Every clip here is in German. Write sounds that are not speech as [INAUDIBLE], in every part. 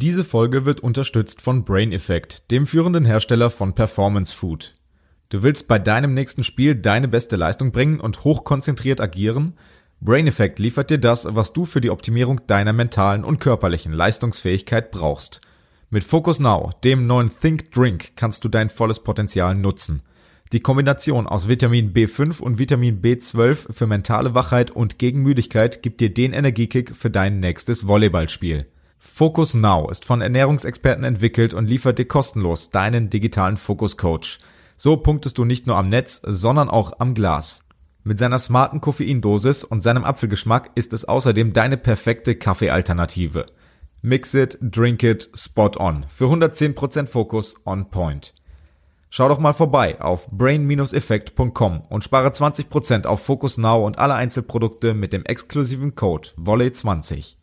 Diese Folge wird unterstützt von Brain Effect, dem führenden Hersteller von Performance Food. Du willst bei deinem nächsten Spiel deine beste Leistung bringen und hochkonzentriert agieren? Brain Effect liefert dir das, was du für die Optimierung deiner mentalen und körperlichen Leistungsfähigkeit brauchst. Mit Focus Now, dem neuen Think Drink, kannst du dein volles Potenzial nutzen. Die Kombination aus Vitamin B5 und Vitamin B12 für mentale Wachheit und gegen Müdigkeit gibt dir den Energiekick für dein nächstes Volleyballspiel. Focus Now ist von Ernährungsexperten entwickelt und liefert dir kostenlos deinen digitalen Focus Coach. So punktest du nicht nur am Netz, sondern auch am Glas. Mit seiner smarten Koffeindosis und seinem Apfelgeschmack ist es außerdem deine perfekte Kaffeealternative. Mix it, drink it, spot on. Für 110% Fokus on point. Schau doch mal vorbei auf brain-effekt.com und spare 20% auf Focus Now und alle Einzelprodukte mit dem exklusiven Code Volley20.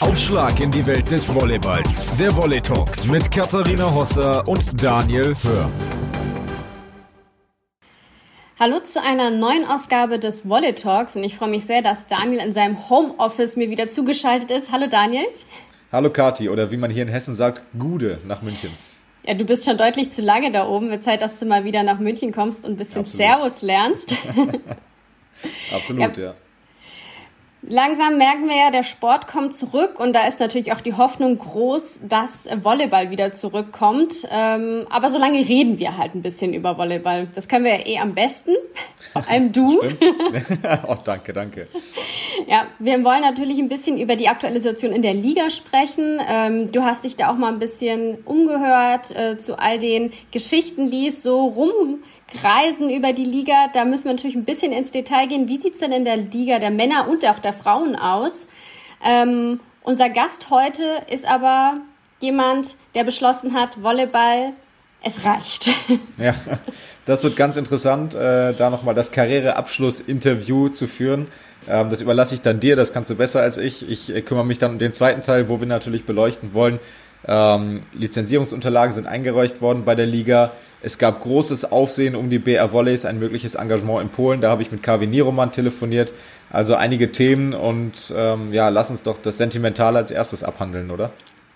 Aufschlag in die Welt des Volleyballs. Der Volley Talk mit Katharina Hosser und Daniel Hör. Hallo zu einer neuen Ausgabe des Volley Talks und ich freue mich sehr, dass Daniel in seinem Homeoffice mir wieder zugeschaltet ist. Hallo Daniel. Hallo Kati oder wie man hier in Hessen sagt, Gude nach München. Ja, du bist schon deutlich zu lange da oben. Wird Zeit, dass du mal wieder nach München kommst und ein bisschen Absolut. Servus lernst. [LAUGHS] [LAUGHS] Absolut, ja. ja. Langsam merken wir ja, der Sport kommt zurück und da ist natürlich auch die Hoffnung groß, dass Volleyball wieder zurückkommt. Ähm, aber solange reden wir halt ein bisschen über Volleyball. Das können wir ja eh am besten. [LAUGHS] Vor allem du. [LAUGHS] oh, danke, danke. Ja, wir wollen natürlich ein bisschen über die aktuelle Situation in der Liga sprechen. Ähm, du hast dich da auch mal ein bisschen umgehört äh, zu all den Geschichten, die es so rum kreisen über die Liga. Da müssen wir natürlich ein bisschen ins Detail gehen. Wie sieht's denn in der Liga der Männer und auch der Frauen aus? Ähm, unser Gast heute ist aber jemand, der beschlossen hat, Volleyball, es reicht. [LAUGHS] Ja, das wird ganz interessant, äh, da nochmal das Karriereabschluss-Interview zu führen. Ähm, das überlasse ich dann dir, das kannst du besser als ich. Ich äh, kümmere mich dann um den zweiten Teil, wo wir natürlich beleuchten wollen, ähm, Lizenzierungsunterlagen sind eingereicht worden bei der Liga. Es gab großes Aufsehen um die BR Volleys, ein mögliches Engagement in Polen. Da habe ich mit Kavi Niroman telefoniert. Also einige Themen und ähm, ja, lass uns doch das Sentimentale als erstes abhandeln, oder?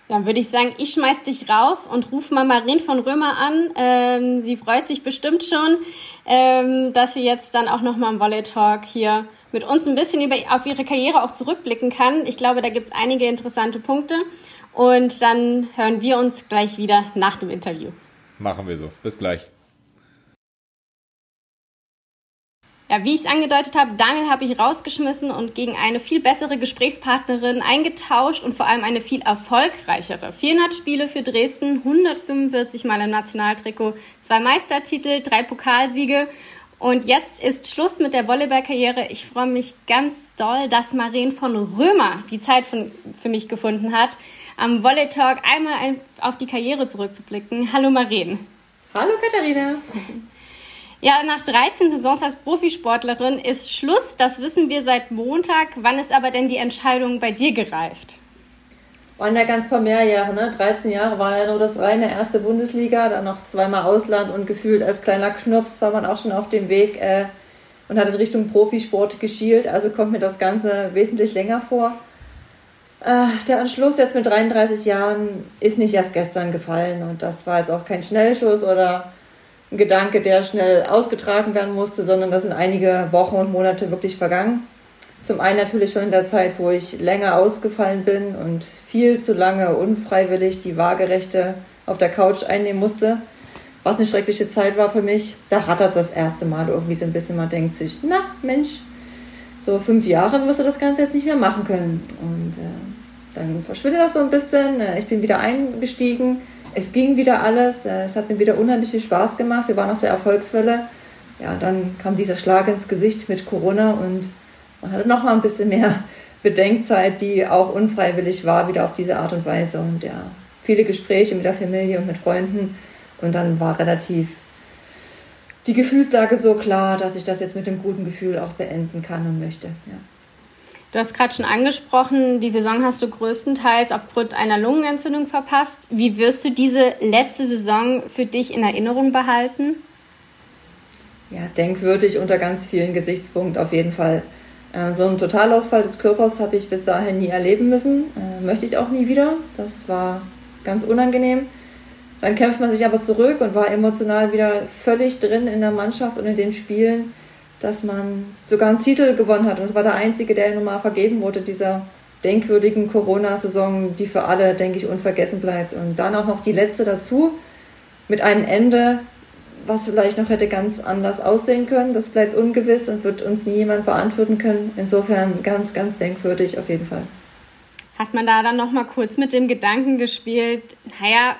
Dann würde ich sagen, ich schmeiß dich raus und ruf mal Marin von Römer an. Ähm, sie freut sich bestimmt schon, ähm, dass sie jetzt dann auch nochmal im Volley Talk hier mit uns ein bisschen über, auf ihre Karriere auch zurückblicken kann. Ich glaube, da gibt es einige interessante Punkte. Und dann hören wir uns gleich wieder nach dem Interview. Machen wir so. Bis gleich. Ja, wie ich es angedeutet habe, Daniel habe ich rausgeschmissen und gegen eine viel bessere Gesprächspartnerin eingetauscht und vor allem eine viel erfolgreichere. 400 Spiele für Dresden, 145 Mal im Nationaltrikot, zwei Meistertitel, drei Pokalsiege. Und jetzt ist Schluss mit der Volleyballkarriere. Ich freue mich ganz doll, dass Maren von Römer die Zeit von, für mich gefunden hat am Volley Talk einmal ein, auf die Karriere zurückzublicken. Hallo Maren. Hallo Katharina. Ja, nach 13 Saisons als Profisportlerin ist Schluss. Das wissen wir seit Montag. Wann ist aber denn die Entscheidung bei dir gereift? Waren ja ganz paar mehr Jahre, ne? 13 Jahre war ja nur das reine erste Bundesliga, dann noch zweimal Ausland und gefühlt als kleiner Knirps war man auch schon auf dem Weg äh, und hat in Richtung Profisport geschielt. Also kommt mir das Ganze wesentlich länger vor. Äh, der Anschluss jetzt mit 33 Jahren ist nicht erst gestern gefallen und das war jetzt auch kein Schnellschuss oder ein Gedanke, der schnell ausgetragen werden musste, sondern das sind einige Wochen und Monate wirklich vergangen. Zum einen natürlich schon in der Zeit, wo ich länger ausgefallen bin und viel zu lange unfreiwillig die Waagerechte auf der Couch einnehmen musste, was eine schreckliche Zeit war für mich. Da rattert das erste Mal irgendwie so ein bisschen. Man denkt sich, na Mensch, so fünf Jahre wirst du das Ganze jetzt nicht mehr machen können. Und äh, dann verschwindet das so ein bisschen. Äh, ich bin wieder eingestiegen. Es ging wieder alles. Äh, es hat mir wieder unheimlich viel Spaß gemacht. Wir waren auf der Erfolgswelle. Ja, dann kam dieser Schlag ins Gesicht mit Corona und man hatte noch mal ein bisschen mehr [LAUGHS] Bedenkzeit, die auch unfreiwillig war, wieder auf diese Art und Weise. Und ja, viele Gespräche mit der Familie und mit Freunden. Und dann war relativ die Gefühlslage so klar, dass ich das jetzt mit dem guten Gefühl auch beenden kann und möchte. Ja. Du hast gerade schon angesprochen, die Saison hast du größtenteils aufgrund einer Lungenentzündung verpasst. Wie wirst du diese letzte Saison für dich in Erinnerung behalten? Ja, denkwürdig unter ganz vielen Gesichtspunkten auf jeden Fall. Äh, so einen Totalausfall des Körpers habe ich bis dahin nie erleben müssen. Äh, möchte ich auch nie wieder. Das war ganz unangenehm. Dann kämpft man sich aber zurück und war emotional wieder völlig drin in der Mannschaft und in den Spielen, dass man sogar einen Titel gewonnen hat. Und es war der einzige, der nun mal vergeben wurde, dieser denkwürdigen Corona-Saison, die für alle, denke ich, unvergessen bleibt. Und dann auch noch die letzte dazu mit einem Ende, was vielleicht noch hätte ganz anders aussehen können. Das bleibt ungewiss und wird uns nie jemand beantworten können. Insofern ganz, ganz denkwürdig auf jeden Fall. Hat man da dann noch mal kurz mit dem Gedanken gespielt, naja,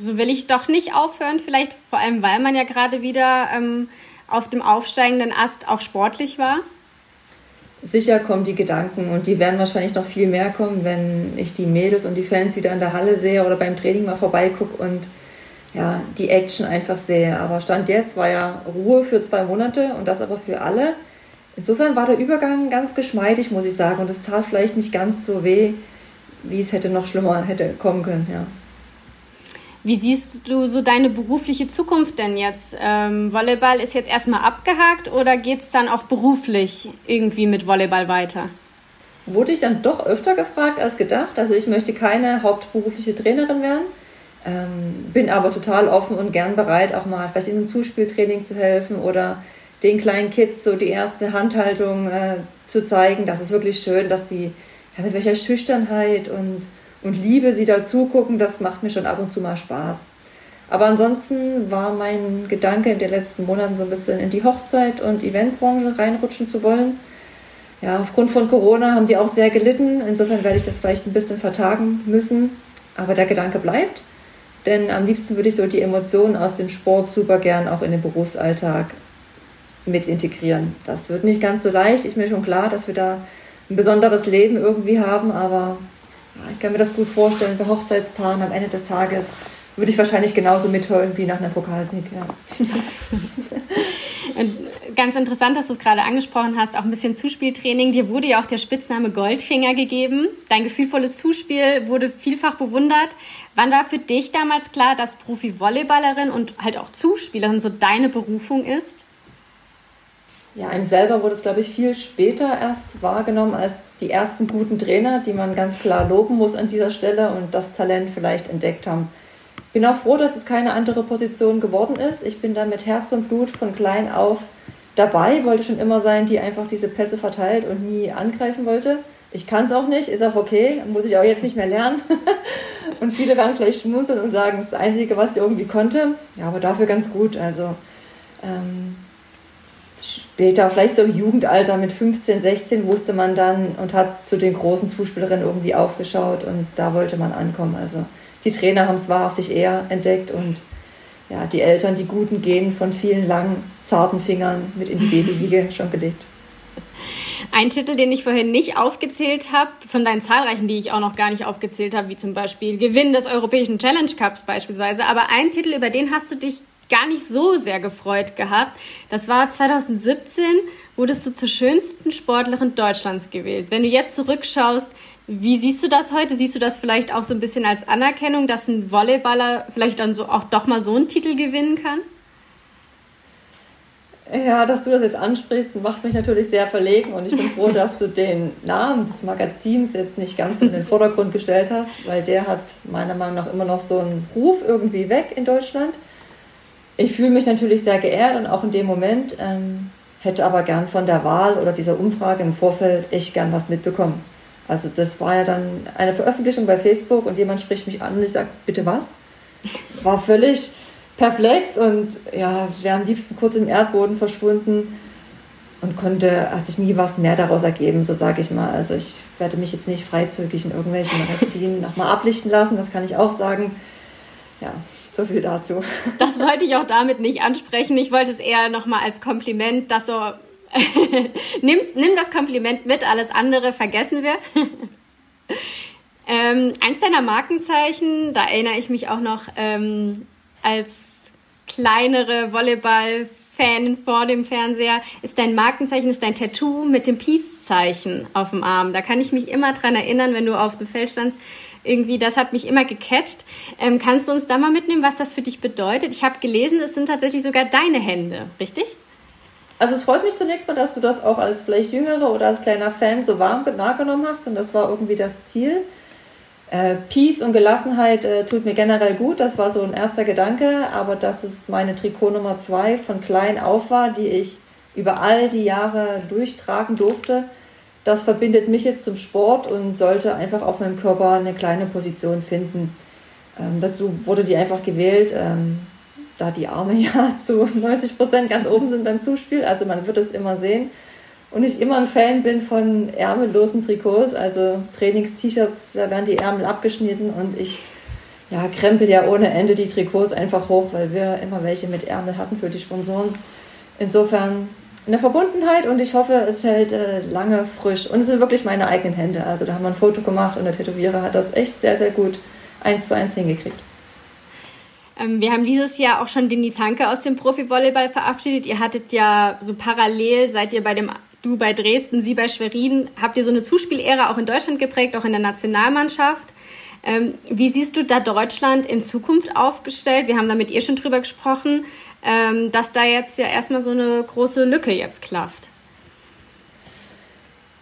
so will ich doch nicht aufhören, vielleicht vor allem, weil man ja gerade wieder ähm, auf dem aufsteigenden Ast auch sportlich war? Sicher kommen die Gedanken und die werden wahrscheinlich noch viel mehr kommen, wenn ich die Mädels und die Fans wieder in der Halle sehe oder beim Training mal vorbeigucke und ja, die Action einfach sehe. Aber Stand jetzt war ja Ruhe für zwei Monate und das aber für alle. Insofern war der Übergang ganz geschmeidig, muss ich sagen. Und es tat vielleicht nicht ganz so weh, wie es hätte noch schlimmer hätte kommen können, ja. Wie siehst du so deine berufliche Zukunft denn jetzt? Ähm, Volleyball ist jetzt erstmal abgehakt oder geht es dann auch beruflich irgendwie mit Volleyball weiter? Wurde ich dann doch öfter gefragt als gedacht. Also ich möchte keine hauptberufliche Trainerin werden, ähm, bin aber total offen und gern bereit, auch mal vielleicht in einem Zuspieltraining zu helfen oder den kleinen Kids so die erste Handhaltung äh, zu zeigen. Das ist wirklich schön, dass die ja, mit welcher Schüchternheit und und Liebe, sie da zugucken, das macht mir schon ab und zu mal Spaß. Aber ansonsten war mein Gedanke in den letzten Monaten so ein bisschen in die Hochzeit- und Eventbranche reinrutschen zu wollen. Ja, aufgrund von Corona haben die auch sehr gelitten. Insofern werde ich das vielleicht ein bisschen vertagen müssen. Aber der Gedanke bleibt. Denn am liebsten würde ich so die Emotionen aus dem Sport super gern auch in den Berufsalltag mit integrieren. Das wird nicht ganz so leicht. Ist mir schon klar, dass wir da ein besonderes Leben irgendwie haben. Aber ich kann mir das gut vorstellen, bei Hochzeitspaaren am Ende des Tages würde ich wahrscheinlich genauso mithören wie nach einem Pokalsieg. Ja. [LAUGHS] Ganz interessant, dass du es gerade angesprochen hast, auch ein bisschen Zuspieltraining. Dir wurde ja auch der Spitzname Goldfinger gegeben. Dein gefühlvolles Zuspiel wurde vielfach bewundert. Wann war für dich damals klar, dass Profi-Volleyballerin und halt auch Zuspielerin so deine Berufung ist? Ja, einem selber wurde es, glaube ich, viel später erst wahrgenommen als die ersten guten Trainer, die man ganz klar loben muss an dieser Stelle und das Talent vielleicht entdeckt haben. Bin auch froh, dass es keine andere Position geworden ist. Ich bin da mit Herz und Blut von klein auf dabei, wollte schon immer sein, die einfach diese Pässe verteilt und nie angreifen wollte. Ich kann es auch nicht, ist auch okay, muss ich auch jetzt nicht mehr lernen. [LAUGHS] und viele werden vielleicht schmunzeln und sagen, das Einzige, was ich irgendwie konnte. Ja, aber dafür ganz gut. Also ähm, später, vielleicht so im Jugendalter mit 15, 16, wusste man dann und hat zu den großen Zuspielerinnen irgendwie aufgeschaut und da wollte man ankommen. Also die Trainer haben es wahrhaftig eher entdeckt und ja, die Eltern die guten Genen von vielen langen, zarten Fingern mit in die [LAUGHS] Babywiege schon gelegt. Ein Titel, den ich vorhin nicht aufgezählt habe, von deinen zahlreichen, die ich auch noch gar nicht aufgezählt habe, wie zum Beispiel Gewinn des Europäischen Challenge Cups beispielsweise, aber ein Titel, über den hast du dich gar nicht so sehr gefreut gehabt. Das war 2017, wurdest du zur schönsten Sportlerin Deutschlands gewählt. Wenn du jetzt zurückschaust, wie siehst du das heute? Siehst du das vielleicht auch so ein bisschen als Anerkennung, dass ein Volleyballer vielleicht dann so auch doch mal so einen Titel gewinnen kann? Ja, dass du das jetzt ansprichst, macht mich natürlich sehr verlegen und ich bin froh, dass du den Namen des Magazins jetzt nicht ganz in den Vordergrund gestellt hast, weil der hat meiner Meinung nach immer noch so einen Ruf irgendwie weg in Deutschland. Ich fühle mich natürlich sehr geehrt und auch in dem Moment ähm, hätte aber gern von der Wahl oder dieser Umfrage im Vorfeld echt gern was mitbekommen. Also das war ja dann eine Veröffentlichung bei Facebook und jemand spricht mich an und ich sage, bitte was? War völlig perplex und ja, wäre am liebsten kurz im Erdboden verschwunden und konnte, hat sich nie was mehr daraus ergeben, so sage ich mal. Also ich werde mich jetzt nicht freizügig in irgendwelchen Magazinen nochmal ablichten lassen, das kann ich auch sagen. Ja, so viel dazu. [LAUGHS] Das wollte ich auch damit nicht ansprechen. Ich wollte es eher nochmal als Kompliment, dass so. [LAUGHS] Nimm's, nimm das Kompliment mit, alles andere vergessen wir. [LAUGHS] ähm, eins deiner Markenzeichen, da erinnere ich mich auch noch ähm, als kleinere Volleyball-Fan vor dem Fernseher, ist dein Markenzeichen, ist dein Tattoo mit dem Peace-Zeichen auf dem Arm. Da kann ich mich immer dran erinnern, wenn du auf dem Feld standst irgendwie, das hat mich immer gecatcht. Ähm, kannst du uns da mal mitnehmen, was das für dich bedeutet? Ich habe gelesen, es sind tatsächlich sogar deine Hände, richtig? Also es freut mich zunächst mal, dass du das auch als vielleicht Jüngere oder als kleiner Fan so warm wahrgenommen hast und das war irgendwie das Ziel. Äh, Peace und Gelassenheit äh, tut mir generell gut, das war so ein erster Gedanke, aber dass es meine Trikot Nummer zwei von klein auf war, die ich über all die Jahre durchtragen durfte, das verbindet mich jetzt zum Sport und sollte einfach auf meinem Körper eine kleine Position finden. Ähm, dazu wurde die einfach gewählt, ähm, da die Arme [LAUGHS] ja zu 90 Prozent ganz oben sind beim Zuspiel. Also man wird es immer sehen. Und ich immer ein Fan bin von ärmellosen Trikots, also Trainings-T-Shirts, da werden die Ärmel abgeschnitten und ich ja, krempel ja ohne Ende die Trikots einfach hoch, weil wir immer welche mit Ärmel hatten für die Sponsoren. Insofern eine Verbundenheit und ich hoffe, es hält äh, lange frisch. Und es sind wirklich meine eigenen Hände. Also da haben wir ein Foto gemacht und der Tätowierer hat das echt sehr, sehr gut eins zu eins hingekriegt. Ähm, wir haben dieses Jahr auch schon Denis Hanke aus dem Profi-Volleyball verabschiedet. Ihr hattet ja so parallel, seid ihr bei dem du bei Dresden, sie bei Schwerin, habt ihr so eine Zuspielära auch in Deutschland geprägt, auch in der Nationalmannschaft. Ähm, wie siehst du da Deutschland in Zukunft aufgestellt? Wir haben da mit ihr schon drüber gesprochen, ähm, dass da jetzt ja erstmal so eine große Lücke jetzt klafft.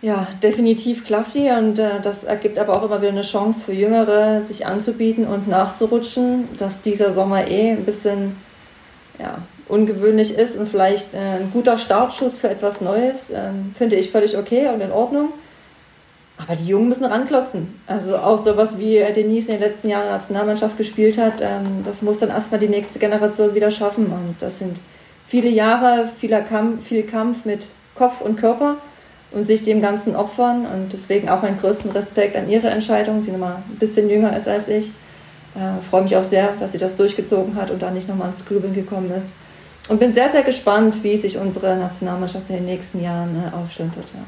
Ja, definitiv klafft die und äh, das ergibt aber auch immer wieder eine Chance für Jüngere, sich anzubieten und nachzurutschen, dass dieser Sommer eh ein bisschen ja, ungewöhnlich ist und vielleicht äh, ein guter Startschuss für etwas Neues, äh, finde ich völlig okay und in Ordnung. Aber die Jungen müssen ranklotzen. Also auch sowas wie Denise in den letzten Jahren in der Nationalmannschaft gespielt hat, ähm, das muss dann erstmal die nächste Generation wieder schaffen. Und das sind viele Jahre, vieler Kampf, viel Kampf mit Kopf und Körper und sich dem Ganzen opfern. Und deswegen auch meinen größten Respekt an ihre Entscheidung. Sie nochmal ein bisschen jünger ist als ich. Äh, freue mich auch sehr, dass sie das durchgezogen hat und da nicht nochmal ins Grübeln gekommen ist. Und bin sehr, sehr gespannt, wie sich unsere Nationalmannschaft in den nächsten Jahren äh, aufstellen wird. Ja.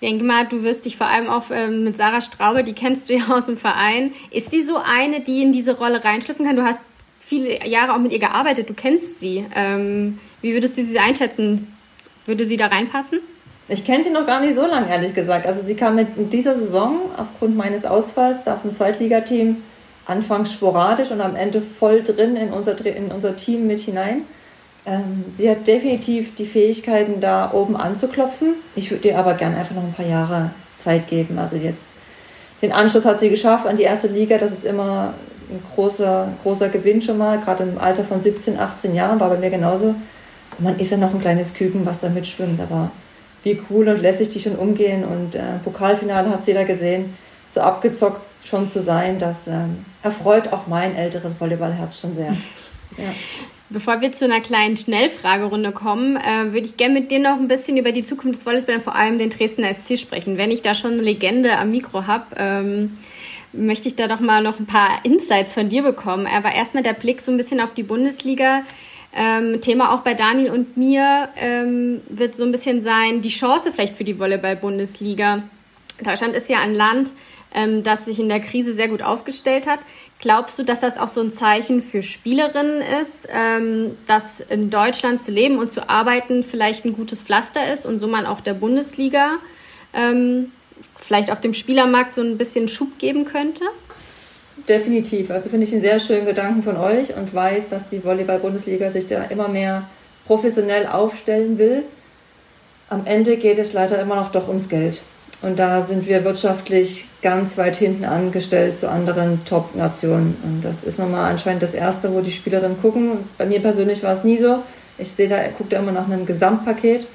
Ich denke mal, du wirst dich vor allem auch ähm, mit Sarah Straube, die kennst du ja aus dem Verein. Ist sie so eine, die in diese Rolle reinschlüpfen kann? Du hast viele Jahre auch mit ihr gearbeitet, du kennst sie. Ähm, wie würdest du sie einschätzen? Würde sie da reinpassen? Ich kenne sie noch gar nicht so lange, ehrlich gesagt. Also sie kam mit dieser Saison aufgrund meines Ausfalls da auf dem Zweitligateam anfangs sporadisch und am Ende voll drin in unser, in unser Team mit hinein. Ähm, sie hat definitiv die Fähigkeiten, da oben anzuklopfen. Ich würde ihr aber gerne einfach noch ein paar Jahre Zeit geben. Also jetzt den Anschluss hat sie geschafft an die erste Liga. Das ist immer ein großer, großer Gewinn schon mal. Gerade im Alter von 17, 18 Jahren war bei mir genauso. Und man ist ja noch ein kleines Küken, was da mitschwimmt. Aber wie cool und lässig die schon umgehen. Und äh, Pokalfinale hat sie da gesehen. So abgezockt schon zu sein, das ähm, erfreut auch mein älteres Volleyballherz schon sehr. [LAUGHS] Ja. Bevor wir zu einer kleinen Schnellfragerunde kommen, äh, würde ich gerne mit dir noch ein bisschen über die Zukunft des Volleyballs, vor allem den Dresdner SC sprechen. Wenn ich da schon eine Legende am Mikro habe, ähm, möchte ich da doch mal noch ein paar Insights von dir bekommen. Aber erstmal der Blick so ein bisschen auf die Bundesliga. Ähm, Thema auch bei Daniel und mir ähm, wird so ein bisschen sein, die Chance vielleicht für die Volleyball-Bundesliga. Deutschland ist ja ein Land, ähm, das sich in der Krise sehr gut aufgestellt hat. Glaubst du, dass das auch so ein Zeichen für Spielerinnen ist, ähm, dass in Deutschland zu leben und zu arbeiten vielleicht ein gutes Pflaster ist und so man auch der Bundesliga ähm, vielleicht auf dem Spielermarkt so ein bisschen Schub geben könnte? Definitiv. Also finde ich einen sehr schönen Gedanken von euch und weiß, dass die Volleyball-Bundesliga sich da immer mehr professionell aufstellen will. Am Ende geht es leider immer noch doch ums Geld. Und da sind wir wirtschaftlich ganz weit hinten angestellt zu anderen Top-Nationen. Und das ist nochmal anscheinend das Erste, wo die Spielerinnen gucken. Bei mir persönlich war es nie so. Ich sehe da, gucke da immer nach einem Gesamtpaket.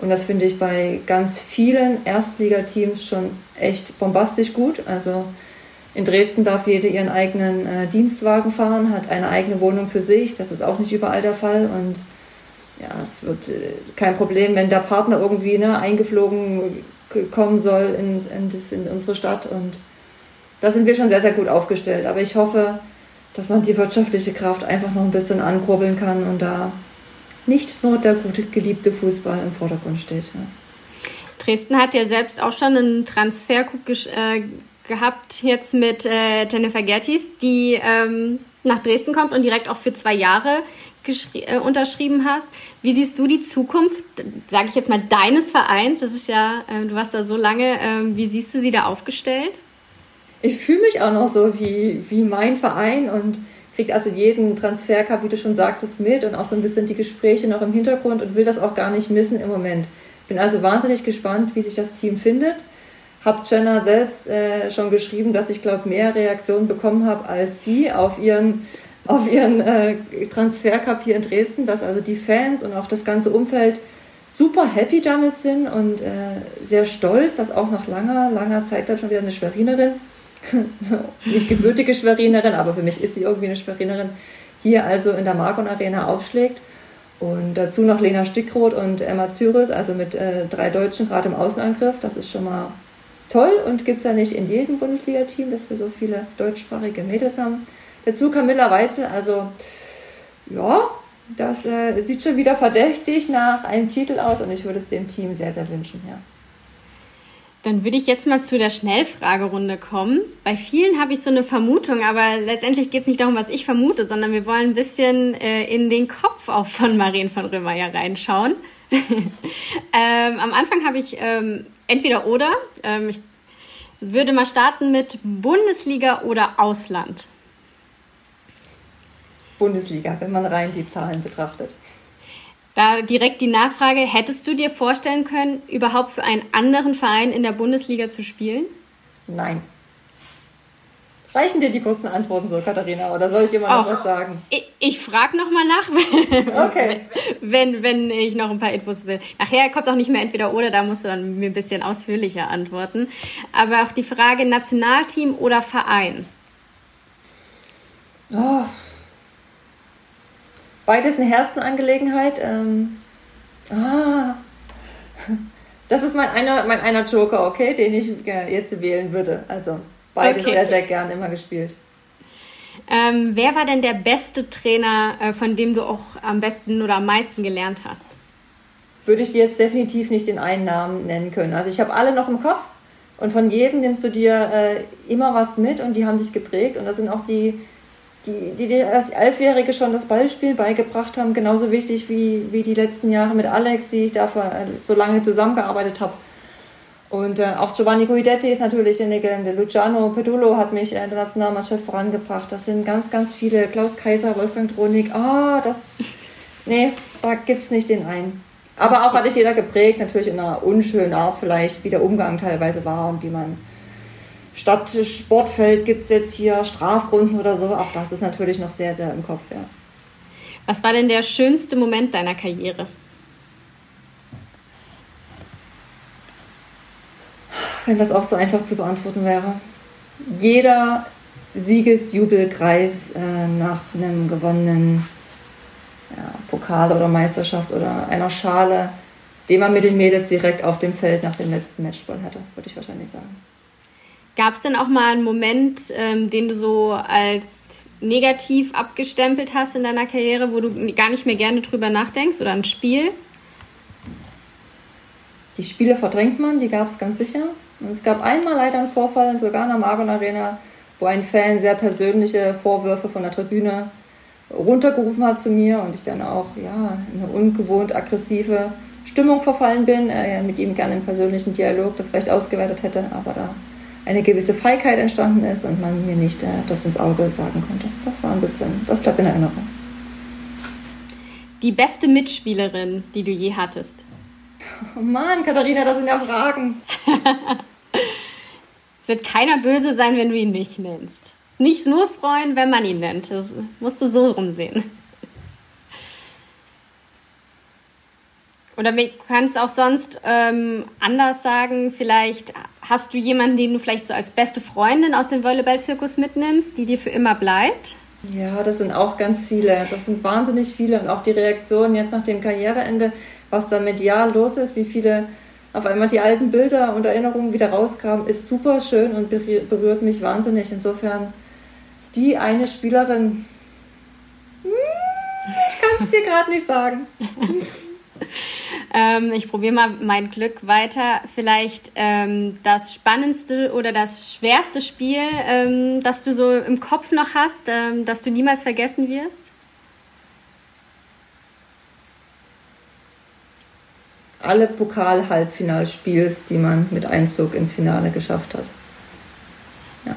Und das finde ich bei ganz vielen Erstligateams schon echt bombastisch gut. Also in Dresden darf jede ihren eigenen äh, Dienstwagen fahren, hat eine eigene Wohnung für sich. Das ist auch nicht überall der Fall. Und ja, es wird äh, kein Problem, wenn der Partner irgendwie ne, eingeflogen kommen soll in, in, das, in unsere Stadt. Und da sind wir schon sehr, sehr gut aufgestellt. Aber ich hoffe, dass man die wirtschaftliche Kraft einfach noch ein bisschen ankurbeln kann und da nicht nur der gute, geliebte Fußball im Vordergrund steht. Ja. Dresden hat ja selbst auch schon einen Transfer äh, gehabt jetzt mit äh, Jennifer Gertis, die ähm, nach Dresden kommt und direkt auch für zwei Jahre äh, unterschrieben hast. Wie siehst du die Zukunft, sage ich jetzt mal, deines Vereins? Das ist ja, äh, du warst da so lange. Äh, wie siehst du sie da aufgestellt? Ich fühle mich auch noch so wie, wie mein Verein und kriegt also jeden Transfercup, wie du schon sagtest, mit und auch so ein bisschen die Gespräche noch im Hintergrund und will das auch gar nicht missen im Moment. Bin also wahnsinnig gespannt, wie sich das Team findet. Hab Jenna selbst äh, schon geschrieben, dass ich glaube mehr Reaktionen bekommen habe als sie auf ihren auf ihren äh, Transfercup hier in Dresden, dass also die Fans und auch das ganze Umfeld super happy damit sind und äh, sehr stolz, dass auch nach langer, langer Zeit dann schon wieder eine Schwerinerin, [LAUGHS] nicht gebürtige Schwerinerin, aber für mich ist sie irgendwie eine Schwerinerin, hier also in der Margon Arena aufschlägt. Und dazu noch Lena Stickroth und Emma Zyris, also mit äh, drei Deutschen gerade im Außenangriff. Das ist schon mal toll und gibt es ja nicht in jedem Bundesliga-Team, dass wir so viele deutschsprachige Mädels haben. Dazu Camilla Weitzel, also ja, das äh, sieht schon wieder verdächtig nach einem Titel aus und ich würde es dem Team sehr, sehr wünschen, ja. Dann würde ich jetzt mal zu der Schnellfragerunde kommen. Bei vielen habe ich so eine Vermutung, aber letztendlich geht es nicht darum, was ich vermute, sondern wir wollen ein bisschen äh, in den Kopf auch von Marien von Römer reinschauen. [LAUGHS] ähm, am Anfang habe ich ähm, entweder oder. Ähm, ich würde mal starten mit Bundesliga oder Ausland. Bundesliga, wenn man rein die Zahlen betrachtet. Da direkt die Nachfrage, hättest du dir vorstellen können, überhaupt für einen anderen Verein in der Bundesliga zu spielen? Nein. Reichen dir die kurzen Antworten so, Katharina, oder soll ich dir mal noch was sagen? Ich, ich frage nochmal nach, [LAUGHS] okay. wenn, wenn ich noch ein paar Infos will. Nachher kommt auch nicht mehr entweder oder, da musst du dann mir ein bisschen ausführlicher antworten. Aber auch die Frage Nationalteam oder Verein? Oh, Beides eine Herzenangelegenheit. Ähm, ah, das ist mein einer, mein einer Joker, okay, den ich jetzt wählen würde. Also beides okay. sehr, sehr gern immer gespielt. Ähm, wer war denn der beste Trainer, äh, von dem du auch am besten oder am meisten gelernt hast? Würde ich dir jetzt definitiv nicht den einen Namen nennen können. Also ich habe alle noch im Kopf und von jedem nimmst du dir äh, immer was mit und die haben dich geprägt und das sind auch die, die, die dir als Elfjährige schon das Ballspiel beigebracht haben, genauso wichtig wie, wie die letzten Jahre mit Alex, die ich da äh, so lange zusammengearbeitet habe. Und äh, auch Giovanni Guidetti ist natürlich eine Legende. Luciano Pedullo hat mich in der Nationalmannschaft vorangebracht. Das sind ganz, ganz viele. Klaus Kaiser, Wolfgang Dronik. Ah, oh, das. Nee, da gibt's nicht den einen. Aber auch hat sich jeder geprägt, natürlich in einer unschönen Art vielleicht, wie der Umgang teilweise war und wie man statt Sportfeld gibt es jetzt hier Strafrunden oder so. Auch das ist natürlich noch sehr, sehr im Kopf, ja. Was war denn der schönste Moment deiner Karriere? Wenn das auch so einfach zu beantworten wäre. Jeder Siegesjubelkreis äh, nach einem gewonnenen ja, Pokal oder Meisterschaft oder einer Schale, den man mit den Mädels direkt auf dem Feld nach dem letzten Matchball hatte, würde ich wahrscheinlich sagen. Gab es denn auch mal einen Moment, ähm, den du so als negativ abgestempelt hast in deiner Karriere, wo du gar nicht mehr gerne drüber nachdenkst oder ein Spiel? Die Spiele verdrängt man, die gab es ganz sicher. Und es gab einmal leider einen Vorfall, sogar in der Margon Arena, wo ein Fan sehr persönliche Vorwürfe von der Tribüne runtergerufen hat zu mir und ich dann auch ja, in eine ungewohnt aggressive Stimmung verfallen bin, äh, mit ihm gerne im persönlichen Dialog das vielleicht ausgewertet hätte, aber da eine gewisse Feigheit entstanden ist und man mir nicht äh, das ins Auge sagen konnte. Das war ein bisschen, das bleibt in Erinnerung. Die beste Mitspielerin, die du je hattest? Oh Mann, Katharina, das sind ja Fragen. [LAUGHS] es wird keiner böse sein, wenn du ihn nicht nennst. Nicht nur freuen, wenn man ihn nennt. Das musst du so rumsehen. Oder du kannst auch sonst ähm, anders sagen, vielleicht hast du jemanden, den du vielleicht so als beste Freundin aus dem Volleyball-Zirkus mitnimmst, die dir für immer bleibt? Ja, das sind auch ganz viele. Das sind wahnsinnig viele. Und auch die Reaktionen jetzt nach dem Karriereende, was da medial los ist, wie viele auf einmal die alten Bilder und Erinnerungen wieder rauskamen, ist super schön und berührt mich wahnsinnig. Insofern, die eine Spielerin, hm, ich kann es dir gerade nicht sagen. [LAUGHS] ähm, ich probiere mal mein Glück weiter. Vielleicht ähm, das spannendste oder das schwerste Spiel, ähm, das du so im Kopf noch hast, ähm, das du niemals vergessen wirst? Alle Pokal-Halbfinalspiels, die man mit Einzug ins Finale geschafft hat. Ja.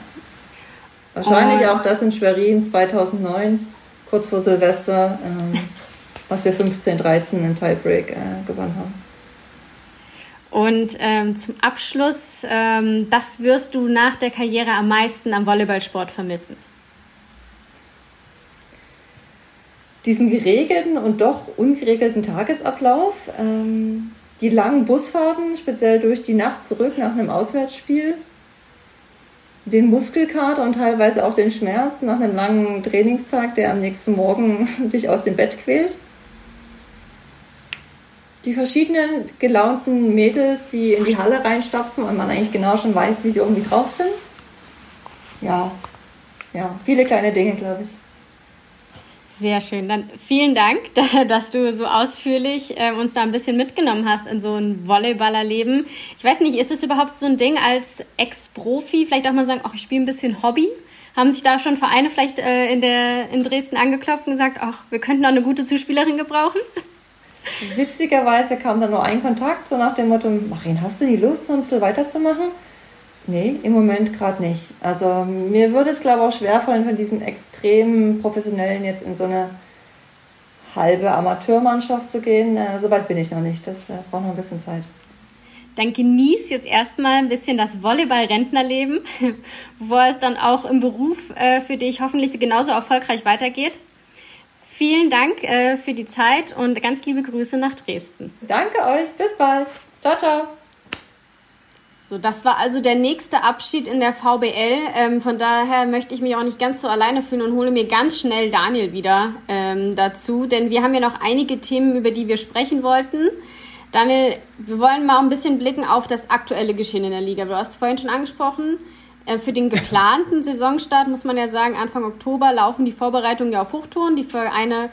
Wahrscheinlich oh. auch das in Schwerin 2009, kurz vor Silvester, ähm, [LAUGHS] was wir 15-13 im Tiebreak äh, gewonnen haben. Und ähm, zum Abschluss, ähm, das wirst du nach der Karriere am meisten am Volleyballsport vermissen? Diesen geregelten und doch ungeregelten Tagesablauf, ähm, die langen Busfahrten, speziell durch die Nacht zurück nach einem Auswärtsspiel, den Muskelkater und teilweise auch den Schmerz nach einem langen Trainingstag, der am nächsten Morgen [LAUGHS] dich aus dem Bett quält die verschiedenen gelaunten Mädels, die in die Halle reinstapfen und man eigentlich genau schon weiß, wie sie irgendwie drauf sind. Ja, ja, viele kleine Dinge, glaube ich. Sehr schön. Dann vielen Dank, [LAUGHS] dass du so ausführlich äh, uns da ein bisschen mitgenommen hast in so ein Volleyballerleben. Ich weiß nicht, ist es überhaupt so ein Ding als Ex-Profi? Vielleicht auch mal sagen, ach, ich spiele ein bisschen Hobby. Haben sich da schon Vereine vielleicht äh, in, der, in Dresden angeklopft und gesagt, ach, wir könnten noch eine gute Zuspielerin gebrauchen? [LAUGHS] Witzigerweise kam da nur ein Kontakt, so nach dem Motto, Marin, hast du die Lust, um so weiterzumachen? Nee, im Moment gerade nicht. Also mir würde es, glaube ich, auch schwerfallen, von diesem extrem professionellen jetzt in so eine halbe Amateurmannschaft zu gehen. Äh, Soweit bin ich noch nicht. Das äh, braucht noch ein bisschen Zeit. Dann genieß jetzt erstmal ein bisschen das Volleyball-Rentnerleben, [LAUGHS] wo es dann auch im Beruf äh, für dich hoffentlich genauso erfolgreich weitergeht. Vielen Dank äh, für die Zeit und ganz liebe Grüße nach Dresden. Danke euch, bis bald. Ciao, ciao. So, das war also der nächste Abschied in der VBL. Ähm, von daher möchte ich mich auch nicht ganz so alleine fühlen und hole mir ganz schnell Daniel wieder ähm, dazu, denn wir haben ja noch einige Themen, über die wir sprechen wollten. Daniel, wir wollen mal ein bisschen blicken auf das aktuelle Geschehen in der Liga. Du hast es vorhin schon angesprochen. Äh, für den geplanten Saisonstart muss man ja sagen, Anfang Oktober laufen die Vorbereitungen ja auf Hochtouren. Die Vereine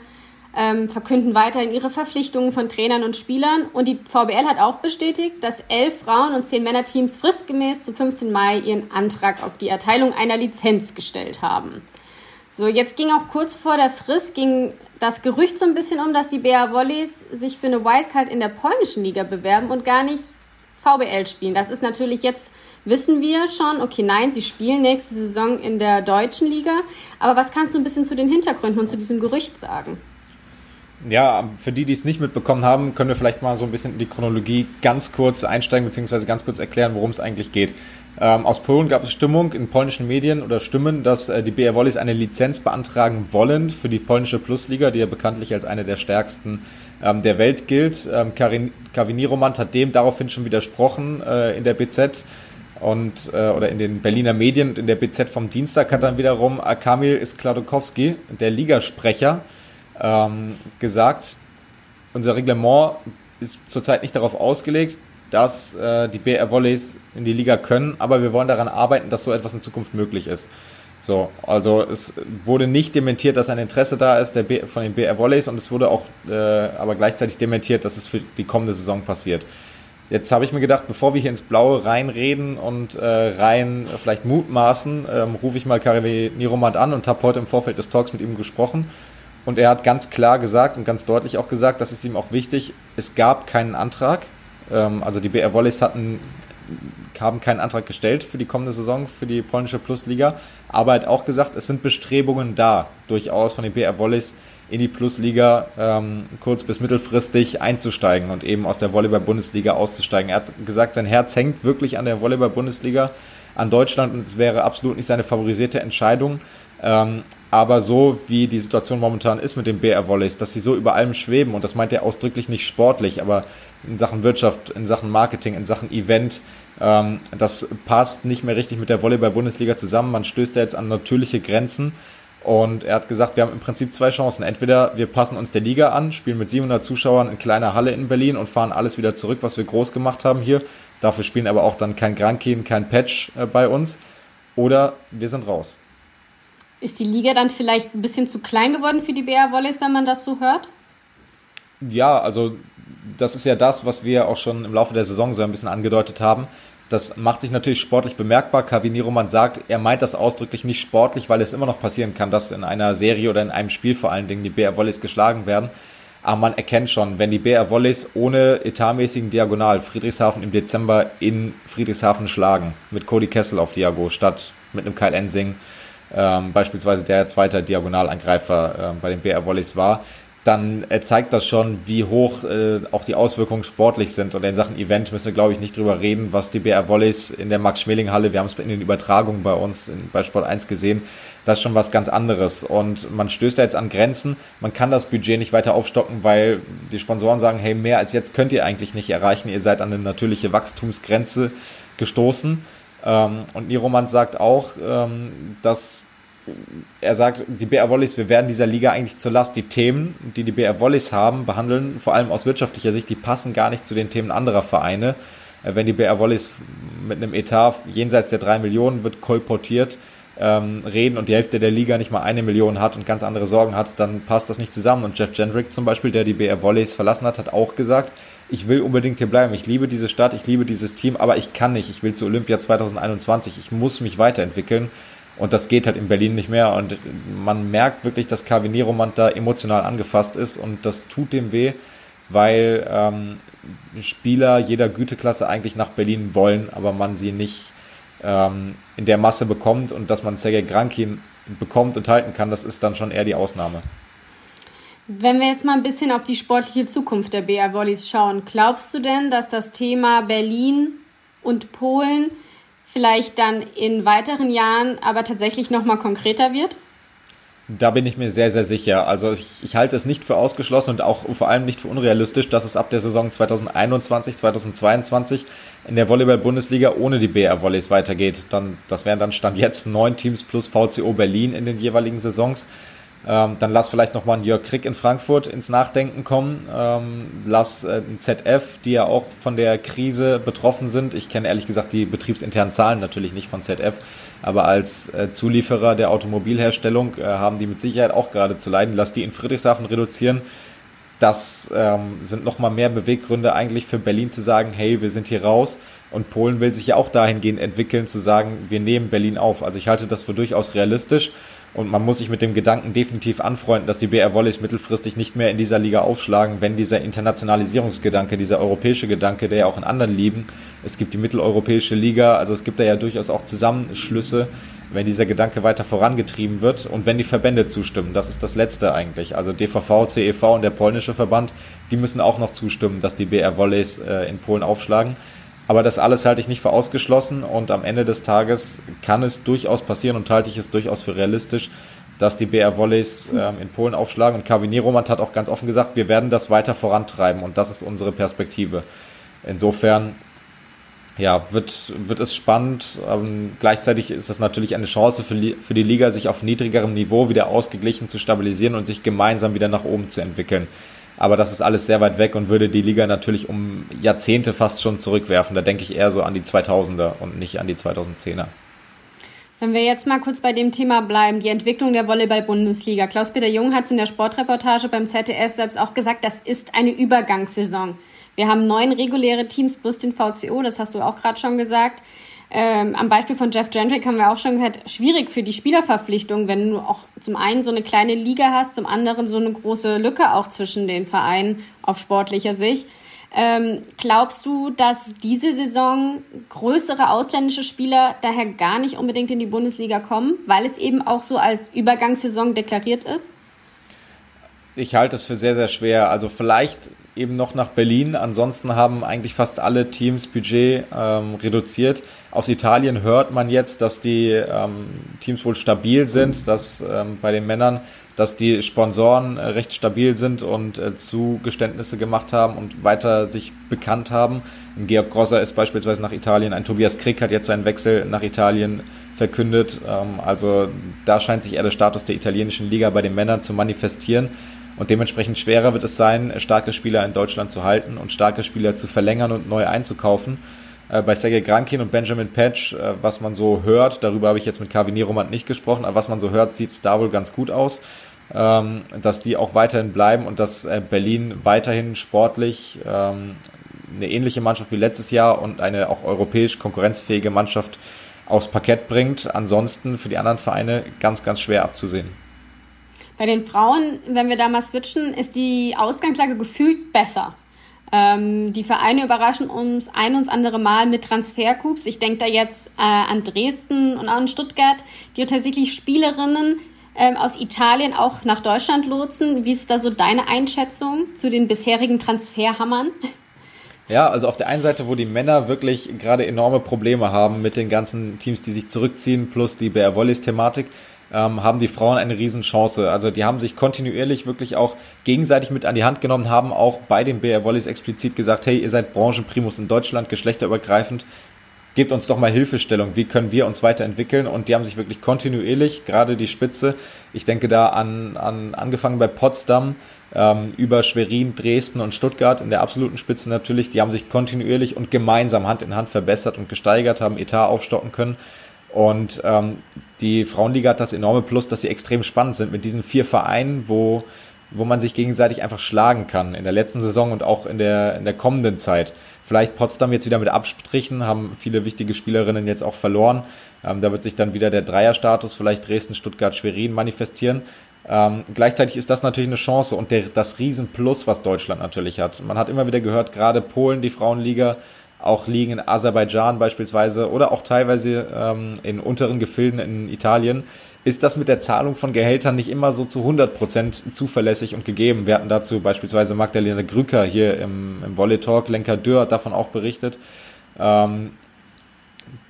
ähm, verkünden weiterhin ihre Verpflichtungen von Trainern und Spielern. Und die VBL hat auch bestätigt, dass elf Frauen- und zehn Männerteams fristgemäß zum 15. Mai ihren Antrag auf die Erteilung einer Lizenz gestellt haben. So, jetzt ging auch kurz vor der Frist ging das Gerücht so ein bisschen um, dass die BA Volleys sich für eine Wildcard in der polnischen Liga bewerben und gar nicht VBL spielen. Das ist natürlich jetzt wissen wir schon, okay, nein, sie spielen nächste Saison in der deutschen Liga. Aber was kannst du ein bisschen zu den Hintergründen und zu diesem Gerücht sagen? Ja, für die, die es nicht mitbekommen haben, können wir vielleicht mal so ein bisschen in die Chronologie ganz kurz einsteigen, beziehungsweise ganz kurz erklären, worum es eigentlich geht. Ähm, aus Polen gab es Stimmung in polnischen Medien oder Stimmen, dass äh, die BR Volleys eine Lizenz beantragen wollen für die polnische Plusliga, die ja bekanntlich als eine der stärksten ähm, der Welt gilt. Ähm, Karin Romand hat dem daraufhin schon widersprochen äh, in der BZ und äh, oder in den Berliner Medien und in der BZ vom Dienstag hat dann wiederum Kamil Skladokowski, der Ligasprecher, ähm, gesagt, unser Reglement ist zurzeit nicht darauf ausgelegt, dass äh, die BR Volleys in die Liga können, aber wir wollen daran arbeiten, dass so etwas in Zukunft möglich ist. So, also es wurde nicht dementiert, dass ein Interesse da ist der B von den BR Volleys und es wurde auch äh, aber gleichzeitig dementiert, dass es für die kommende Saison passiert. Jetzt habe ich mir gedacht, bevor wir hier ins Blaue reinreden und äh, rein vielleicht mutmaßen, ähm, rufe ich mal Karim Niromand an und habe heute im Vorfeld des Talks mit ihm gesprochen. Und er hat ganz klar gesagt und ganz deutlich auch gesagt, das ist ihm auch wichtig, es gab keinen Antrag. Ähm, also die BR Volleys hatten, haben keinen Antrag gestellt für die kommende Saison, für die polnische Plusliga. Aber er hat auch gesagt, es sind Bestrebungen da, durchaus von den BR Volleys in die Plusliga ähm, kurz- bis mittelfristig einzusteigen und eben aus der Volleyball-Bundesliga auszusteigen. Er hat gesagt, sein Herz hängt wirklich an der Volleyball-Bundesliga, an Deutschland und es wäre absolut nicht seine favorisierte Entscheidung. Ähm, aber so wie die Situation momentan ist mit den BR Volleys, dass sie so über allem schweben und das meint er ausdrücklich nicht sportlich, aber in Sachen Wirtschaft, in Sachen Marketing, in Sachen Event, ähm, das passt nicht mehr richtig mit der Volleyball-Bundesliga zusammen. Man stößt da jetzt an natürliche Grenzen. Und er hat gesagt, wir haben im Prinzip zwei Chancen. Entweder wir passen uns der Liga an, spielen mit 700 Zuschauern in kleiner Halle in Berlin und fahren alles wieder zurück, was wir groß gemacht haben hier. Dafür spielen aber auch dann kein Grankin, kein Patch äh, bei uns. Oder wir sind raus. Ist die Liga dann vielleicht ein bisschen zu klein geworden für die BR Volleys, wenn man das so hört? Ja, also das ist ja das, was wir auch schon im Laufe der Saison so ein bisschen angedeutet haben. Das macht sich natürlich sportlich bemerkbar. Kavini Roman sagt, er meint das ausdrücklich nicht sportlich, weil es immer noch passieren kann, dass in einer Serie oder in einem Spiel vor allen Dingen die BR Volleys geschlagen werden. Aber man erkennt schon, wenn die BR Volleys ohne etatmäßigen Diagonal Friedrichshafen im Dezember in Friedrichshafen schlagen, mit Cody Kessel auf Diago statt mit einem Kyle Ensing, ähm, beispielsweise der zweite Diagonalangreifer äh, bei den BR Volleys war, dann äh, zeigt das schon, wie hoch äh, auch die Auswirkungen sportlich sind. Und in Sachen Event müssen wir, glaube ich, nicht drüber reden, was die BR Volleys in der Max-Schmeling-Halle, wir haben es in den Übertragungen bei uns in, bei Sport 1 gesehen, das ist schon was ganz anderes. Und man stößt da jetzt an Grenzen. Man kann das Budget nicht weiter aufstocken, weil die Sponsoren sagen, hey, mehr als jetzt könnt ihr eigentlich nicht erreichen. Ihr seid an eine natürliche Wachstumsgrenze gestoßen. Ähm, und Niromant sagt auch, ähm, dass er sagt, die BR Volleys, wir werden dieser Liga eigentlich zur Last. Die Themen, die die BR Volleys haben, behandeln, vor allem aus wirtschaftlicher Sicht, die passen gar nicht zu den Themen anderer Vereine. Äh, wenn die BR Volleys mit einem Etat jenseits der drei Millionen wird kolportiert, ähm, reden und die Hälfte der Liga nicht mal eine Million hat und ganz andere Sorgen hat, dann passt das nicht zusammen. Und Jeff Jendrick zum Beispiel, der die BR Volleys verlassen hat, hat auch gesagt, ich will unbedingt hier bleiben. Ich liebe diese Stadt, ich liebe dieses Team, aber ich kann nicht. Ich will zu Olympia 2021. Ich muss mich weiterentwickeln. Und das geht halt in Berlin nicht mehr. Und man merkt wirklich, dass Carvinieromant da emotional angefasst ist. Und das tut dem weh, weil ähm, Spieler jeder Güteklasse eigentlich nach Berlin wollen, aber man sie nicht ähm, in der Masse bekommt. Und dass man Sergei Grankin bekommt und halten kann, das ist dann schon eher die Ausnahme. Wenn wir jetzt mal ein bisschen auf die sportliche Zukunft der BR Volleys schauen, glaubst du denn, dass das Thema Berlin und Polen vielleicht dann in weiteren Jahren aber tatsächlich nochmal konkreter wird? Da bin ich mir sehr, sehr sicher. Also ich, ich, halte es nicht für ausgeschlossen und auch vor allem nicht für unrealistisch, dass es ab der Saison 2021, 2022 in der Volleyball-Bundesliga ohne die BR-Volleys weitergeht. Dann, das wären dann Stand jetzt neun Teams plus VCO Berlin in den jeweiligen Saisons. Ähm, dann lass vielleicht nochmal einen Jörg Krick in Frankfurt ins Nachdenken kommen. Ähm, lass äh, ein ZF, die ja auch von der Krise betroffen sind. Ich kenne ehrlich gesagt die betriebsinternen Zahlen natürlich nicht von ZF, aber als äh, Zulieferer der Automobilherstellung äh, haben die mit Sicherheit auch gerade zu leiden. Lass die in Friedrichshafen reduzieren. Das ähm, sind nochmal mehr Beweggründe eigentlich für Berlin zu sagen, hey, wir sind hier raus. Und Polen will sich ja auch dahingehend entwickeln, zu sagen, wir nehmen Berlin auf. Also ich halte das für durchaus realistisch. Und man muss sich mit dem Gedanken definitiv anfreunden, dass die BR Volleys mittelfristig nicht mehr in dieser Liga aufschlagen, wenn dieser Internationalisierungsgedanke, dieser europäische Gedanke, der ja auch in anderen liegen, es gibt die mitteleuropäische Liga, also es gibt da ja durchaus auch Zusammenschlüsse, wenn dieser Gedanke weiter vorangetrieben wird und wenn die Verbände zustimmen. Das ist das Letzte eigentlich. Also DVV, CEV und der polnische Verband, die müssen auch noch zustimmen, dass die BR Volleys äh, in Polen aufschlagen. Aber das alles halte ich nicht für ausgeschlossen und am Ende des Tages kann es durchaus passieren und halte ich es durchaus für realistisch, dass die BR Volleys ähm, in Polen aufschlagen. Und Kavini Roman hat auch ganz offen gesagt, wir werden das weiter vorantreiben und das ist unsere Perspektive. Insofern ja, wird, wird es spannend. Ähm, gleichzeitig ist das natürlich eine Chance für, für die Liga, sich auf niedrigerem Niveau wieder ausgeglichen zu stabilisieren und sich gemeinsam wieder nach oben zu entwickeln. Aber das ist alles sehr weit weg und würde die Liga natürlich um Jahrzehnte fast schon zurückwerfen. Da denke ich eher so an die 2000er und nicht an die 2010er. Wenn wir jetzt mal kurz bei dem Thema bleiben, die Entwicklung der Volleyball-Bundesliga. Klaus-Peter Jung hat es in der Sportreportage beim ZDF selbst auch gesagt, das ist eine Übergangssaison. Wir haben neun reguläre Teams plus den VCO, das hast du auch gerade schon gesagt ähm, am Beispiel von Jeff Jendrick haben wir auch schon gehört, schwierig für die Spielerverpflichtung, wenn du auch zum einen so eine kleine Liga hast, zum anderen so eine große Lücke auch zwischen den Vereinen auf sportlicher Sicht. Ähm, glaubst du, dass diese Saison größere ausländische Spieler daher gar nicht unbedingt in die Bundesliga kommen, weil es eben auch so als Übergangssaison deklariert ist? Ich halte es für sehr, sehr schwer. Also vielleicht eben noch nach Berlin. Ansonsten haben eigentlich fast alle Teams Budget ähm, reduziert. Aus Italien hört man jetzt, dass die ähm, Teams wohl stabil sind, dass ähm, bei den Männern, dass die Sponsoren äh, recht stabil sind und äh, Zugeständnisse gemacht haben und weiter sich bekannt haben. Ein Georg Grosser ist beispielsweise nach Italien, ein Tobias Krick hat jetzt seinen Wechsel nach Italien verkündet. Ähm, also da scheint sich eher der Status der italienischen Liga bei den Männern zu manifestieren. Und dementsprechend schwerer wird es sein, starke Spieler in Deutschland zu halten und starke Spieler zu verlängern und neu einzukaufen. Äh, bei Sergei Grankin und Benjamin Patch, äh, was man so hört, darüber habe ich jetzt mit Kavini Romand nicht gesprochen, aber was man so hört, sieht es da wohl ganz gut aus, ähm, dass die auch weiterhin bleiben und dass äh, Berlin weiterhin sportlich ähm, eine ähnliche Mannschaft wie letztes Jahr und eine auch europäisch konkurrenzfähige Mannschaft aufs Parkett bringt. Ansonsten für die anderen Vereine ganz, ganz schwer abzusehen. Bei den Frauen, wenn wir da mal switchen, ist die Ausgangslage gefühlt besser. Ähm, die Vereine überraschen uns ein und andere Mal mit Transfercoups. Ich denke da jetzt äh, an Dresden und auch an Stuttgart, die tatsächlich Spielerinnen ähm, aus Italien auch nach Deutschland lotsen. Wie ist da so deine Einschätzung zu den bisherigen Transferhammern? Ja, also auf der einen Seite, wo die Männer wirklich gerade enorme Probleme haben mit den ganzen Teams, die sich zurückziehen, plus die BR Volleys Thematik, ähm, haben die Frauen eine Riesenchance. Also die haben sich kontinuierlich wirklich auch gegenseitig mit an die Hand genommen, haben auch bei den BR Volleys explizit gesagt, hey, ihr seid Branchenprimus in Deutschland, geschlechterübergreifend, gebt uns doch mal Hilfestellung, wie können wir uns weiterentwickeln? Und die haben sich wirklich kontinuierlich, gerade die Spitze, ich denke da an, an angefangen bei Potsdam, ähm, über Schwerin, Dresden und Stuttgart in der absoluten Spitze natürlich, die haben sich kontinuierlich und gemeinsam Hand in Hand verbessert und gesteigert, haben Etat aufstocken können und ähm, die Frauenliga hat das enorme Plus, dass sie extrem spannend sind mit diesen vier Vereinen, wo, wo man sich gegenseitig einfach schlagen kann in der letzten Saison und auch in der, in der kommenden Zeit. Vielleicht Potsdam jetzt wieder mit Abstrichen, haben viele wichtige Spielerinnen jetzt auch verloren. Ähm, da wird sich dann wieder der Dreierstatus, vielleicht Dresden, Stuttgart, Schwerin manifestieren. Ähm, gleichzeitig ist das natürlich eine Chance und der, das Riesenplus, was Deutschland natürlich hat. Man hat immer wieder gehört, gerade Polen, die Frauenliga, auch liegen in Aserbaidschan beispielsweise oder auch teilweise ähm, in unteren Gefilden in Italien, ist das mit der Zahlung von Gehältern nicht immer so zu 100% zuverlässig und gegeben. Wir hatten dazu beispielsweise Magdalena Grücker hier im, im Volley Talk, Lenker Dürr hat davon auch berichtet. Ähm,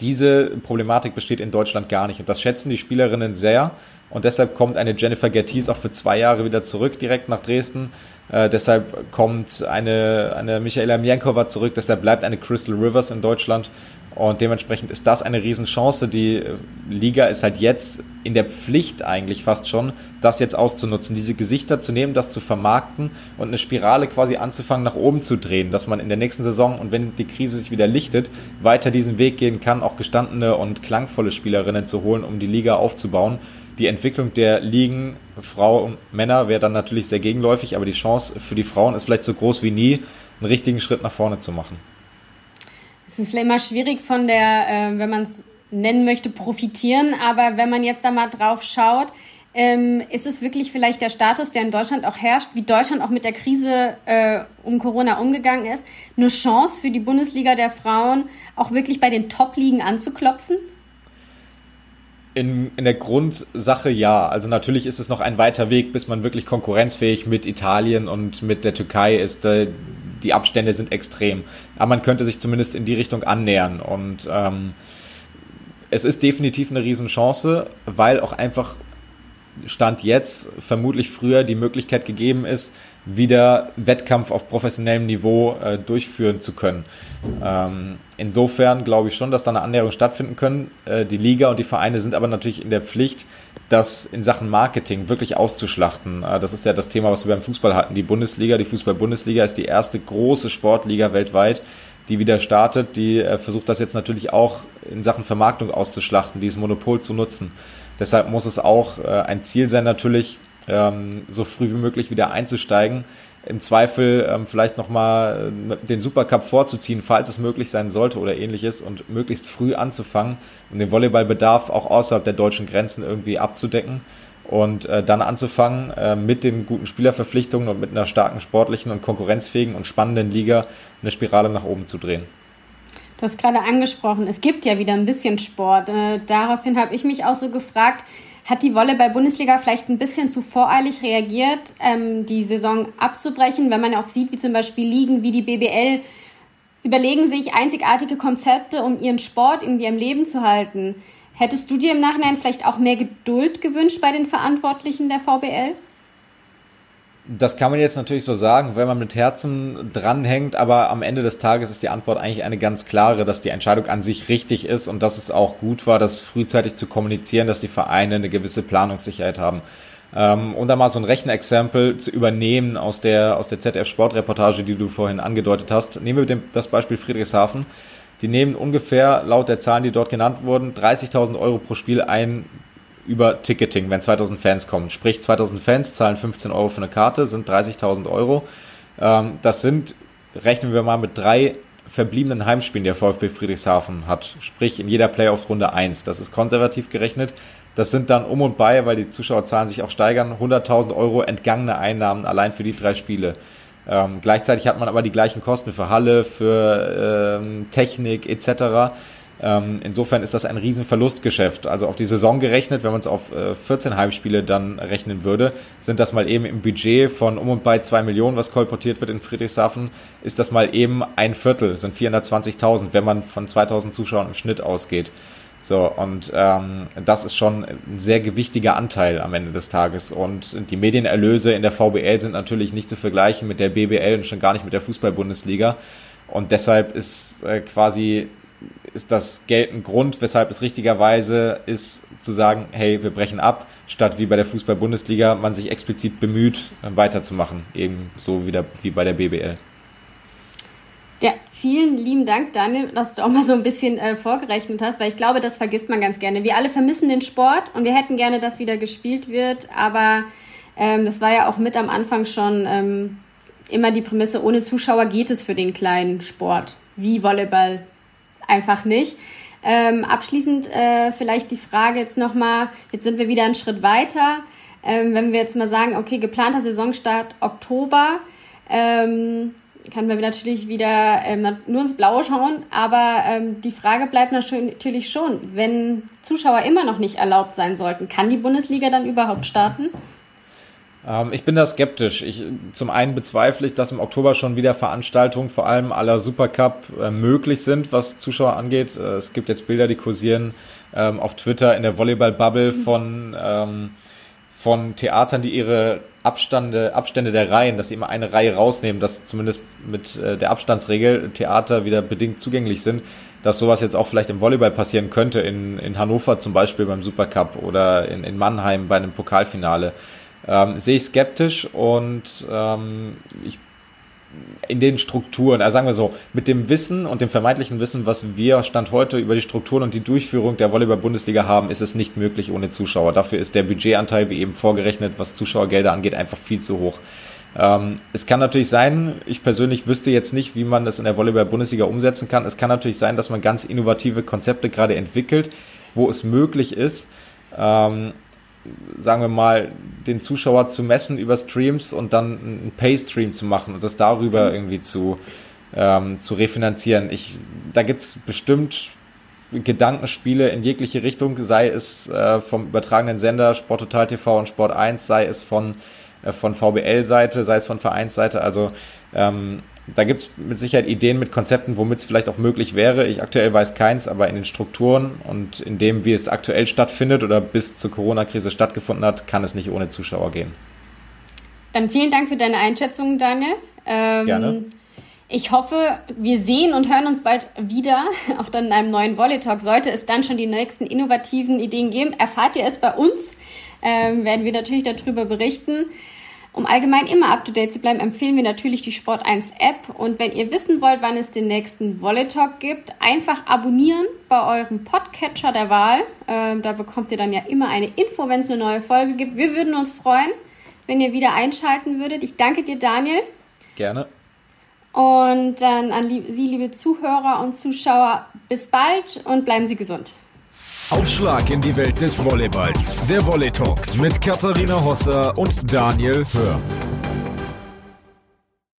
diese Problematik besteht in Deutschland gar nicht. Und das schätzen die Spielerinnen sehr. Und deshalb kommt eine Jennifer Gertis auch für zwei Jahre wieder zurück direkt nach Dresden. Äh, deshalb kommt eine, eine Michaela Mienkova zurück, deshalb bleibt eine Crystal Rivers in Deutschland. Und dementsprechend ist das eine Riesenchance. Die Liga ist halt jetzt in der Pflicht eigentlich fast schon, das jetzt auszunutzen, diese Gesichter zu nehmen, das zu vermarkten und eine Spirale quasi anzufangen, nach oben zu drehen, dass man in der nächsten Saison und wenn die Krise sich wieder lichtet, weiter diesen Weg gehen kann, auch gestandene und klangvolle Spielerinnen zu holen, um die Liga aufzubauen die Entwicklung der Ligen, Frau und Männer, wäre dann natürlich sehr gegenläufig, aber die Chance für die Frauen ist vielleicht so groß wie nie, einen richtigen Schritt nach vorne zu machen. Es ist immer schwierig von der, äh, wenn man es nennen möchte, profitieren, aber wenn man jetzt da mal drauf schaut, ähm, ist es wirklich vielleicht der Status, der in Deutschland auch herrscht, wie Deutschland auch mit der Krise äh, um Corona umgegangen ist, eine Chance für die Bundesliga der Frauen, auch wirklich bei den Top-Ligen anzuklopfen? In, in der Grundsache ja. Also natürlich ist es noch ein weiter Weg, bis man wirklich konkurrenzfähig mit Italien und mit der Türkei ist. Die Abstände sind extrem. Aber man könnte sich zumindest in die Richtung annähern. Und ähm, es ist definitiv eine Riesenchance, weil auch einfach Stand jetzt vermutlich früher die Möglichkeit gegeben ist, wieder Wettkampf auf professionellem Niveau äh, durchführen zu können. Ähm, insofern glaube ich schon, dass da eine Annäherung stattfinden können. Äh, die Liga und die Vereine sind aber natürlich in der Pflicht, das in Sachen Marketing wirklich auszuschlachten. Äh, das ist ja das Thema, was wir beim Fußball hatten. Die Bundesliga, die Fußball-Bundesliga ist die erste große Sportliga weltweit, die wieder startet. Die äh, versucht das jetzt natürlich auch in Sachen Vermarktung auszuschlachten, dieses Monopol zu nutzen. Deshalb muss es auch äh, ein Ziel sein, natürlich ähm, so früh wie möglich wieder einzusteigen. Im Zweifel ähm, vielleicht nochmal äh, den Supercup vorzuziehen, falls es möglich sein sollte oder ähnliches und möglichst früh anzufangen, um den Volleyballbedarf auch außerhalb der deutschen Grenzen irgendwie abzudecken und äh, dann anzufangen, äh, mit den guten Spielerverpflichtungen und mit einer starken sportlichen und konkurrenzfähigen und spannenden Liga eine Spirale nach oben zu drehen. Du hast gerade angesprochen, es gibt ja wieder ein bisschen Sport. Äh, daraufhin habe ich mich auch so gefragt, hat die Volleyball-Bundesliga vielleicht ein bisschen zu voreilig reagiert, ähm, die Saison abzubrechen, wenn man auch sieht, wie zum Beispiel Ligen wie die BBL überlegen sich einzigartige Konzepte, um ihren Sport irgendwie am Leben zu halten. Hättest du dir im Nachhinein vielleicht auch mehr Geduld gewünscht bei den Verantwortlichen der VBL? Das kann man jetzt natürlich so sagen, wenn man mit Herzen dranhängt, aber am Ende des Tages ist die Antwort eigentlich eine ganz klare, dass die Entscheidung an sich richtig ist und dass es auch gut war, das frühzeitig zu kommunizieren, dass die Vereine eine gewisse Planungssicherheit haben. Ähm, um da mal so ein Rechenexempel zu übernehmen aus der, aus der ZDF-Sportreportage, die du vorhin angedeutet hast, nehmen wir das Beispiel Friedrichshafen. Die nehmen ungefähr, laut der Zahlen, die dort genannt wurden, 30.000 Euro pro Spiel ein über Ticketing, wenn 2000 Fans kommen. Sprich, 2000 Fans zahlen 15 Euro für eine Karte, sind 30.000 Euro. Ähm, das sind, rechnen wir mal mit drei verbliebenen Heimspielen, der VfB Friedrichshafen hat. Sprich, in jeder Playoff-Runde eins. Das ist konservativ gerechnet. Das sind dann um und bei, weil die Zuschauerzahlen sich auch steigern, 100.000 Euro entgangene Einnahmen allein für die drei Spiele. Ähm, gleichzeitig hat man aber die gleichen Kosten für Halle, für ähm, Technik etc. Ähm, insofern ist das ein Riesenverlustgeschäft. Also auf die Saison gerechnet, wenn man es auf äh, 14 Heimspiele dann rechnen würde, sind das mal eben im Budget von um und bei 2 Millionen, was kolportiert wird in Friedrichshafen, ist das mal eben ein Viertel, sind 420.000, wenn man von 2000 Zuschauern im Schnitt ausgeht. So, und ähm, das ist schon ein sehr gewichtiger Anteil am Ende des Tages. Und die Medienerlöse in der VBL sind natürlich nicht zu vergleichen mit der BBL und schon gar nicht mit der Fußball-Bundesliga. Und deshalb ist äh, quasi ist das Geld ein Grund, weshalb es richtigerweise ist zu sagen, hey, wir brechen ab, statt wie bei der Fußball-Bundesliga man sich explizit bemüht, weiterzumachen, eben so wie, der, wie bei der BBL. Ja, vielen lieben Dank, Daniel, dass du auch mal so ein bisschen äh, vorgerechnet hast, weil ich glaube, das vergisst man ganz gerne. Wir alle vermissen den Sport und wir hätten gerne, dass wieder gespielt wird, aber ähm, das war ja auch mit am Anfang schon ähm, immer die Prämisse, ohne Zuschauer geht es für den kleinen Sport, wie Volleyball einfach nicht. Ähm, abschließend äh, vielleicht die Frage jetzt nochmal, jetzt sind wir wieder einen Schritt weiter. Ähm, wenn wir jetzt mal sagen, okay, geplanter Saisonstart Oktober, ähm, kann man natürlich wieder ähm, nur ins Blaue schauen, aber ähm, die Frage bleibt natürlich schon, wenn Zuschauer immer noch nicht erlaubt sein sollten, kann die Bundesliga dann überhaupt starten? Ähm, ich bin da skeptisch. Ich, zum einen bezweifle ich, dass im Oktober schon wieder Veranstaltungen, vor allem aller Supercup, äh, möglich sind, was Zuschauer angeht. Äh, es gibt jetzt Bilder, die kursieren ähm, auf Twitter in der Volleyball-Bubble mhm. von, ähm, von Theatern, die ihre Abstände, Abstände der Reihen, dass sie immer eine Reihe rausnehmen, dass zumindest mit äh, der Abstandsregel Theater wieder bedingt zugänglich sind, dass sowas jetzt auch vielleicht im Volleyball passieren könnte, in, in Hannover zum Beispiel beim Supercup oder in, in Mannheim bei einem Pokalfinale ähm, sehe ich skeptisch und ähm, ich in den Strukturen, also sagen wir so, mit dem Wissen und dem vermeintlichen Wissen, was wir Stand heute über die Strukturen und die Durchführung der Volleyball-Bundesliga haben, ist es nicht möglich ohne Zuschauer. Dafür ist der Budgetanteil, wie eben vorgerechnet, was Zuschauergelder angeht, einfach viel zu hoch. Ähm, es kann natürlich sein, ich persönlich wüsste jetzt nicht, wie man das in der Volleyball-Bundesliga umsetzen kann. Es kann natürlich sein, dass man ganz innovative Konzepte gerade entwickelt, wo es möglich ist, ähm, sagen wir mal, den Zuschauer zu messen über Streams und dann einen Pay-Stream zu machen und das darüber mhm. irgendwie zu, ähm, zu refinanzieren. Ich, da gibt's bestimmt Gedankenspiele in jegliche Richtung, sei es äh, vom übertragenen Sender Sport Total TV und Sport 1, sei es von, äh, von VBL-Seite, sei es von Vereinsseite. Also ähm, da gibt es mit Sicherheit Ideen mit Konzepten, womit es vielleicht auch möglich wäre. Ich aktuell weiß keins, aber in den Strukturen und in dem, wie es aktuell stattfindet oder bis zur Corona-Krise stattgefunden hat, kann es nicht ohne Zuschauer gehen. Dann vielen Dank für deine Einschätzung, Daniel. Ähm, Gerne. Ich hoffe, wir sehen und hören uns bald wieder, [LAUGHS] auch dann in einem neuen Volley Talk. Sollte es dann schon die nächsten innovativen Ideen geben, erfahrt ihr es bei uns. Ähm, werden wir natürlich darüber berichten. Um allgemein immer up to date zu bleiben, empfehlen wir natürlich die Sport 1 App. Und wenn ihr wissen wollt, wann es den nächsten Volley Talk gibt, einfach abonnieren bei eurem Podcatcher der Wahl. Ähm, da bekommt ihr dann ja immer eine Info, wenn es eine neue Folge gibt. Wir würden uns freuen, wenn ihr wieder einschalten würdet. Ich danke dir, Daniel. Gerne. Und dann an Sie, liebe Zuhörer und Zuschauer, bis bald und bleiben Sie gesund. Aufschlag in die Welt des Volleyballs. Der Volley Talk mit Katharina Hosser und Daniel Hör.